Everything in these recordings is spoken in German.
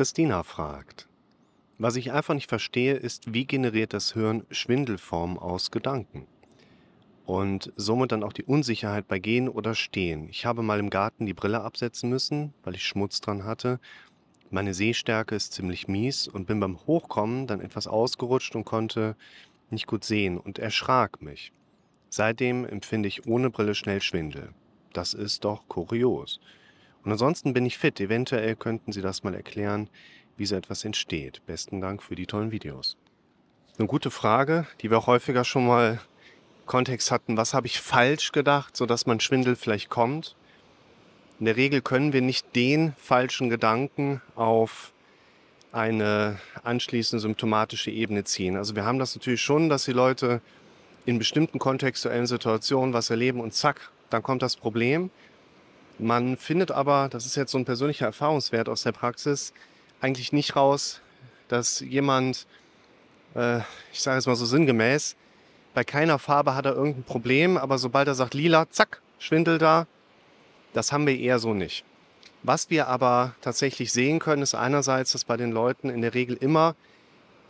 Christina fragt: „Was ich einfach nicht verstehe, ist, wie generiert das Hirn Schwindelformen aus Gedanken?“ Und somit dann auch die Unsicherheit bei Gehen oder Stehen. Ich habe mal im Garten die Brille absetzen müssen, weil ich Schmutz dran hatte. Meine Sehstärke ist ziemlich mies und bin beim Hochkommen dann etwas ausgerutscht und konnte nicht gut sehen und erschrak mich. Seitdem empfinde ich ohne Brille schnell Schwindel. Das ist doch kurios. Und ansonsten bin ich fit. Eventuell könnten Sie das mal erklären, wie so etwas entsteht. Besten Dank für die tollen Videos. Eine gute Frage, die wir auch häufiger schon mal Kontext hatten. Was habe ich falsch gedacht, sodass mein Schwindel vielleicht kommt? In der Regel können wir nicht den falschen Gedanken auf eine anschließende symptomatische Ebene ziehen. Also wir haben das natürlich schon, dass die Leute in bestimmten kontextuellen Situationen was erleben und zack, dann kommt das Problem. Man findet aber, das ist jetzt so ein persönlicher Erfahrungswert aus der Praxis, eigentlich nicht raus, dass jemand, äh, ich sage es mal so sinngemäß, bei keiner Farbe hat er irgendein Problem, aber sobald er sagt lila, zack, Schwindel da, das haben wir eher so nicht. Was wir aber tatsächlich sehen können, ist einerseits, dass bei den Leuten in der Regel immer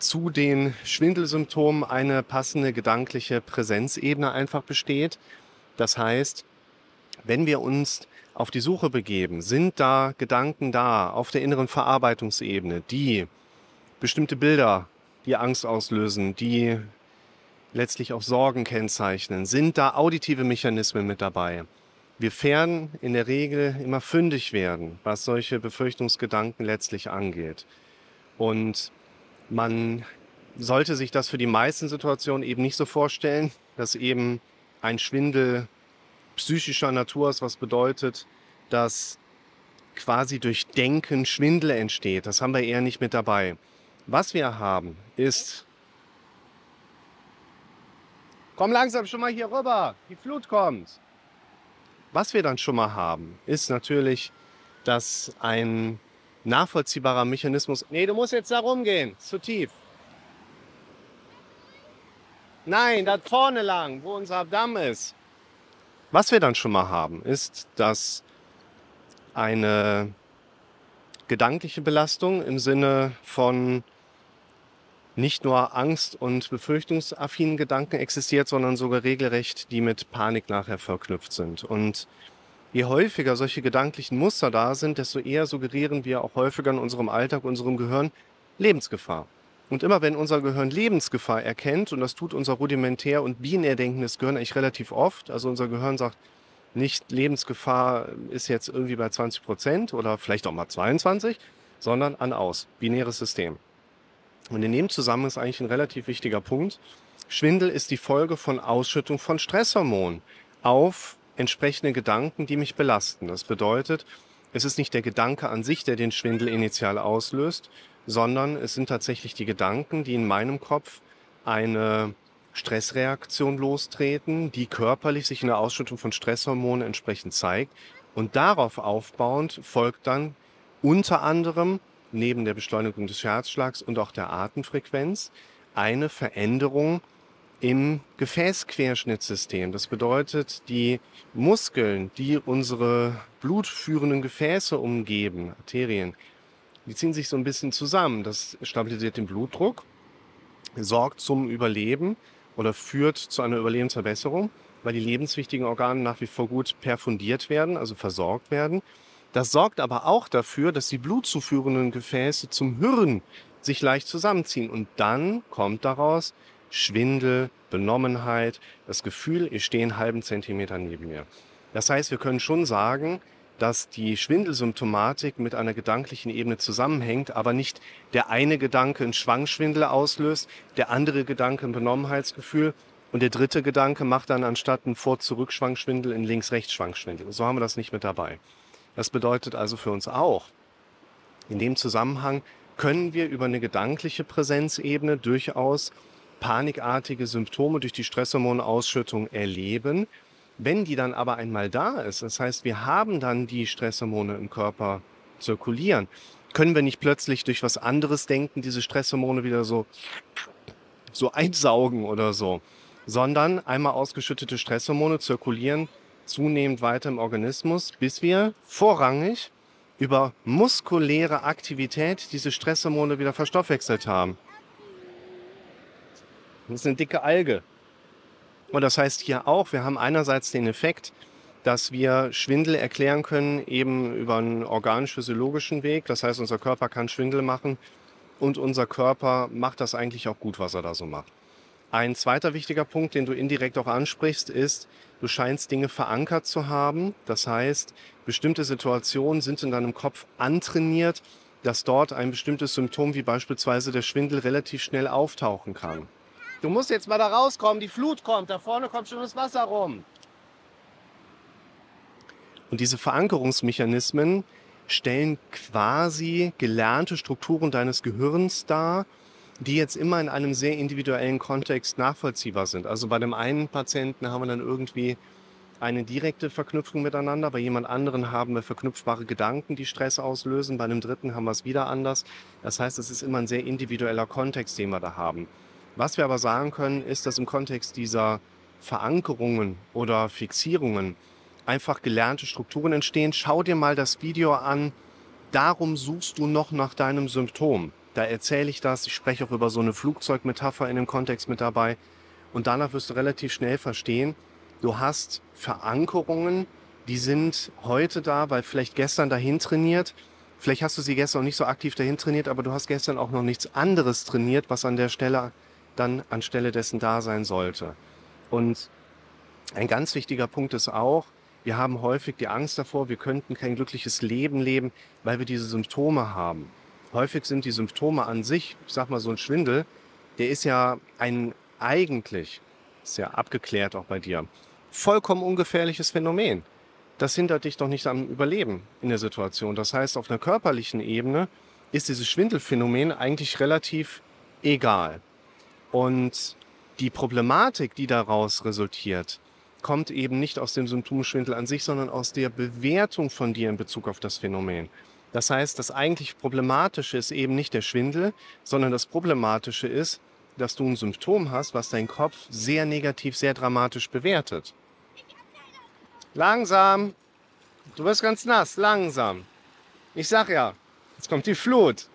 zu den Schwindelsymptomen eine passende gedankliche Präsenzebene einfach besteht. Das heißt, wenn wir uns auf die Suche begeben, sind da Gedanken da auf der inneren Verarbeitungsebene, die bestimmte Bilder, die Angst auslösen, die letztlich auch Sorgen kennzeichnen, sind da auditive Mechanismen mit dabei. Wir fern in der Regel immer fündig werden, was solche Befürchtungsgedanken letztlich angeht. Und man sollte sich das für die meisten Situationen eben nicht so vorstellen, dass eben ein Schwindel psychischer Natur ist, was bedeutet, dass quasi durch Denken Schwindel entsteht. Das haben wir eher nicht mit dabei. Was wir haben, ist. Komm langsam schon mal hier rüber, die Flut kommt. Was wir dann schon mal haben, ist natürlich, dass ein nachvollziehbarer Mechanismus. Nee, du musst jetzt da rumgehen, zu tief. Nein, da vorne lang, wo unser Damm ist. Was wir dann schon mal haben, ist, dass eine gedankliche Belastung im Sinne von nicht nur Angst- und befürchtungsaffinen Gedanken existiert, sondern sogar regelrecht, die mit Panik nachher verknüpft sind. Und je häufiger solche gedanklichen Muster da sind, desto eher suggerieren wir auch häufiger in unserem Alltag, unserem Gehirn Lebensgefahr. Und immer wenn unser Gehirn Lebensgefahr erkennt, und das tut unser rudimentär und binär denkendes Gehirn eigentlich relativ oft, also unser Gehirn sagt nicht Lebensgefahr ist jetzt irgendwie bei 20 Prozent oder vielleicht auch mal 22, sondern an aus, binäres System. Und in dem Zusammenhang ist eigentlich ein relativ wichtiger Punkt. Schwindel ist die Folge von Ausschüttung von Stresshormonen auf entsprechende Gedanken, die mich belasten. Das bedeutet, es ist nicht der Gedanke an sich, der den Schwindel initial auslöst, sondern es sind tatsächlich die Gedanken, die in meinem Kopf eine Stressreaktion lostreten, die körperlich sich in der Ausschüttung von Stresshormonen entsprechend zeigt. Und darauf aufbauend folgt dann unter anderem neben der Beschleunigung des Herzschlags und auch der Atemfrequenz eine Veränderung im Gefäßquerschnittssystem. Das bedeutet, die Muskeln, die unsere blutführenden Gefäße umgeben, Arterien, die ziehen sich so ein bisschen zusammen. Das stabilisiert den Blutdruck, sorgt zum Überleben oder führt zu einer Überlebensverbesserung, weil die lebenswichtigen Organe nach wie vor gut perfundiert werden, also versorgt werden. Das sorgt aber auch dafür, dass die blutzuführenden Gefäße zum Hirn sich leicht zusammenziehen. Und dann kommt daraus Schwindel, Benommenheit, das Gefühl, ich stehe einen halben Zentimeter neben mir. Das heißt, wir können schon sagen, dass die Schwindelsymptomatik mit einer gedanklichen Ebene zusammenhängt, aber nicht der eine Gedanke einen Schwangschwindel auslöst, der andere Gedanke ein Benommenheitsgefühl und der dritte Gedanke macht dann anstatt einen Vor-Zurück-Schwangschwindel einen Links-Rechts-Schwangschwindel. So haben wir das nicht mit dabei. Das bedeutet also für uns auch, in dem Zusammenhang können wir über eine gedankliche Präsenzebene durchaus panikartige Symptome durch die Stresshormonausschüttung erleben. Wenn die dann aber einmal da ist, das heißt, wir haben dann die Stresshormone im Körper zirkulieren, können wir nicht plötzlich durch was anderes denken, diese Stresshormone wieder so, so einsaugen oder so, sondern einmal ausgeschüttete Stresshormone zirkulieren zunehmend weiter im Organismus, bis wir vorrangig über muskuläre Aktivität diese Stresshormone wieder verstoffwechselt haben. Das ist eine dicke Alge. Und das heißt hier auch, wir haben einerseits den Effekt, dass wir Schwindel erklären können, eben über einen organisch-physiologischen Weg. Das heißt, unser Körper kann Schwindel machen und unser Körper macht das eigentlich auch gut, was er da so macht. Ein zweiter wichtiger Punkt, den du indirekt auch ansprichst, ist, du scheinst Dinge verankert zu haben. Das heißt, bestimmte Situationen sind in deinem Kopf antrainiert, dass dort ein bestimmtes Symptom wie beispielsweise der Schwindel relativ schnell auftauchen kann. Du musst jetzt mal da rauskommen, die Flut kommt, da vorne kommt schon das Wasser rum. Und diese Verankerungsmechanismen stellen quasi gelernte Strukturen deines Gehirns dar, die jetzt immer in einem sehr individuellen Kontext nachvollziehbar sind. Also bei dem einen Patienten haben wir dann irgendwie eine direkte Verknüpfung miteinander, bei jemand anderen haben wir verknüpfbare Gedanken, die Stress auslösen, bei einem dritten haben wir es wieder anders. Das heißt, es ist immer ein sehr individueller Kontext, den wir da haben. Was wir aber sagen können, ist, dass im Kontext dieser Verankerungen oder Fixierungen einfach gelernte Strukturen entstehen. Schau dir mal das Video an. Darum suchst du noch nach deinem Symptom. Da erzähle ich das. Ich spreche auch über so eine Flugzeugmetapher in dem Kontext mit dabei. Und danach wirst du relativ schnell verstehen, du hast Verankerungen, die sind heute da, weil vielleicht gestern dahin trainiert. Vielleicht hast du sie gestern noch nicht so aktiv dahin trainiert, aber du hast gestern auch noch nichts anderes trainiert, was an der Stelle dann anstelle dessen da sein sollte. Und ein ganz wichtiger Punkt ist auch, wir haben häufig die Angst davor, wir könnten kein glückliches Leben leben, weil wir diese Symptome haben. Häufig sind die Symptome an sich, ich sag mal so ein Schwindel, der ist ja ein eigentlich, ist ja abgeklärt auch bei dir, vollkommen ungefährliches Phänomen. Das hindert dich doch nicht am Überleben in der Situation. Das heißt, auf einer körperlichen Ebene ist dieses Schwindelphänomen eigentlich relativ egal. Und die Problematik, die daraus resultiert, kommt eben nicht aus dem Symptomschwindel an sich, sondern aus der Bewertung von dir in Bezug auf das Phänomen. Das heißt, das eigentlich Problematische ist eben nicht der Schwindel, sondern das Problematische ist, dass du ein Symptom hast, was dein Kopf sehr negativ, sehr dramatisch bewertet. Langsam. Du wirst ganz nass, langsam. Ich sag ja, jetzt kommt die Flut.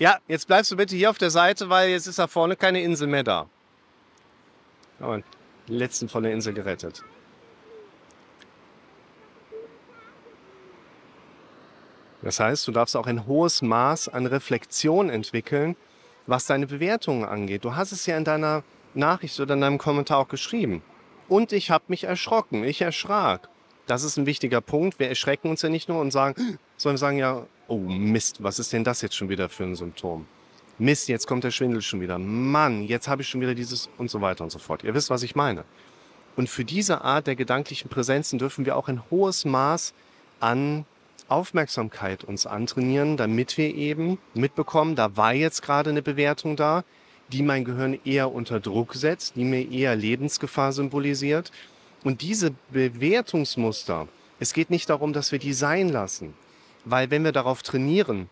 Ja, jetzt bleibst du bitte hier auf der Seite, weil jetzt ist da vorne keine Insel mehr da. Aber die letzten von der Insel gerettet. Das heißt, du darfst auch ein hohes Maß an Reflexion entwickeln, was deine Bewertungen angeht. Du hast es ja in deiner Nachricht oder in deinem Kommentar auch geschrieben. Und ich habe mich erschrocken, ich erschrak. Das ist ein wichtiger Punkt. Wir erschrecken uns ja nicht nur und sagen, sondern sagen ja, oh Mist, was ist denn das jetzt schon wieder für ein Symptom? Mist, jetzt kommt der Schwindel schon wieder. Mann, jetzt habe ich schon wieder dieses und so weiter und so fort. Ihr wisst, was ich meine. Und für diese Art der gedanklichen Präsenzen dürfen wir auch ein hohes Maß an Aufmerksamkeit uns antrainieren, damit wir eben mitbekommen, da war jetzt gerade eine Bewertung da, die mein Gehirn eher unter Druck setzt, die mir eher Lebensgefahr symbolisiert. Und diese Bewertungsmuster, es geht nicht darum, dass wir die sein lassen, weil wenn wir darauf trainieren,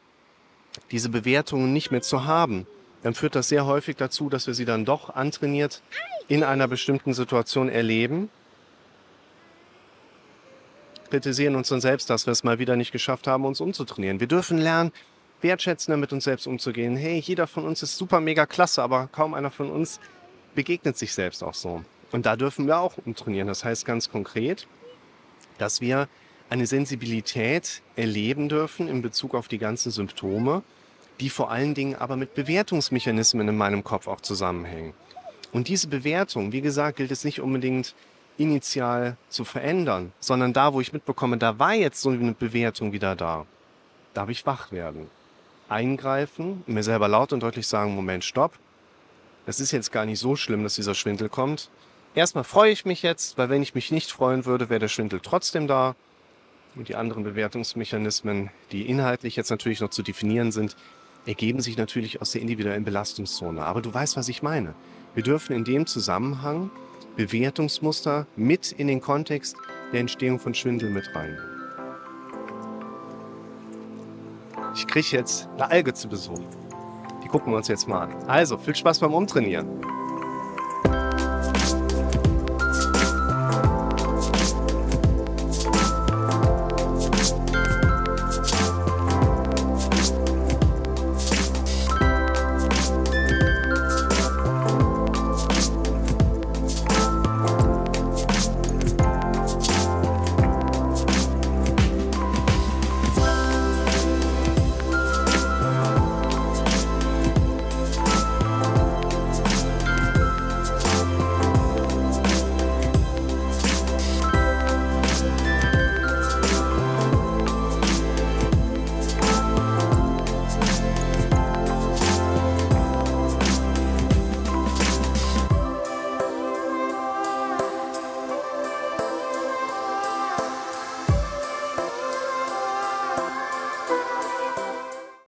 diese Bewertungen nicht mehr zu haben, dann führt das sehr häufig dazu, dass wir sie dann doch antrainiert in einer bestimmten Situation erleben. Kritisieren uns dann selbst, dass wir es mal wieder nicht geschafft haben, uns umzutrainieren. Wir dürfen lernen, wertschätzender mit uns selbst umzugehen. Hey, jeder von uns ist super mega klasse, aber kaum einer von uns begegnet sich selbst auch so. Und da dürfen wir auch umtrainieren. Das heißt ganz konkret, dass wir eine Sensibilität erleben dürfen in Bezug auf die ganzen Symptome, die vor allen Dingen aber mit Bewertungsmechanismen in meinem Kopf auch zusammenhängen. Und diese Bewertung, wie gesagt, gilt es nicht unbedingt initial zu verändern, sondern da, wo ich mitbekomme, da war jetzt so eine Bewertung wieder da, darf ich wach werden. Eingreifen, mir selber laut und deutlich sagen, Moment, stopp. Das ist jetzt gar nicht so schlimm, dass dieser Schwindel kommt. Erstmal freue ich mich jetzt, weil wenn ich mich nicht freuen würde, wäre der Schwindel trotzdem da. Und die anderen Bewertungsmechanismen, die inhaltlich jetzt natürlich noch zu definieren sind, ergeben sich natürlich aus der individuellen Belastungszone. Aber du weißt, was ich meine. Wir dürfen in dem Zusammenhang Bewertungsmuster mit in den Kontext der Entstehung von Schwindel mit rein. Ich kriege jetzt eine Alge zu Besuch. Die gucken wir uns jetzt mal an. Also, viel Spaß beim Umtrainieren.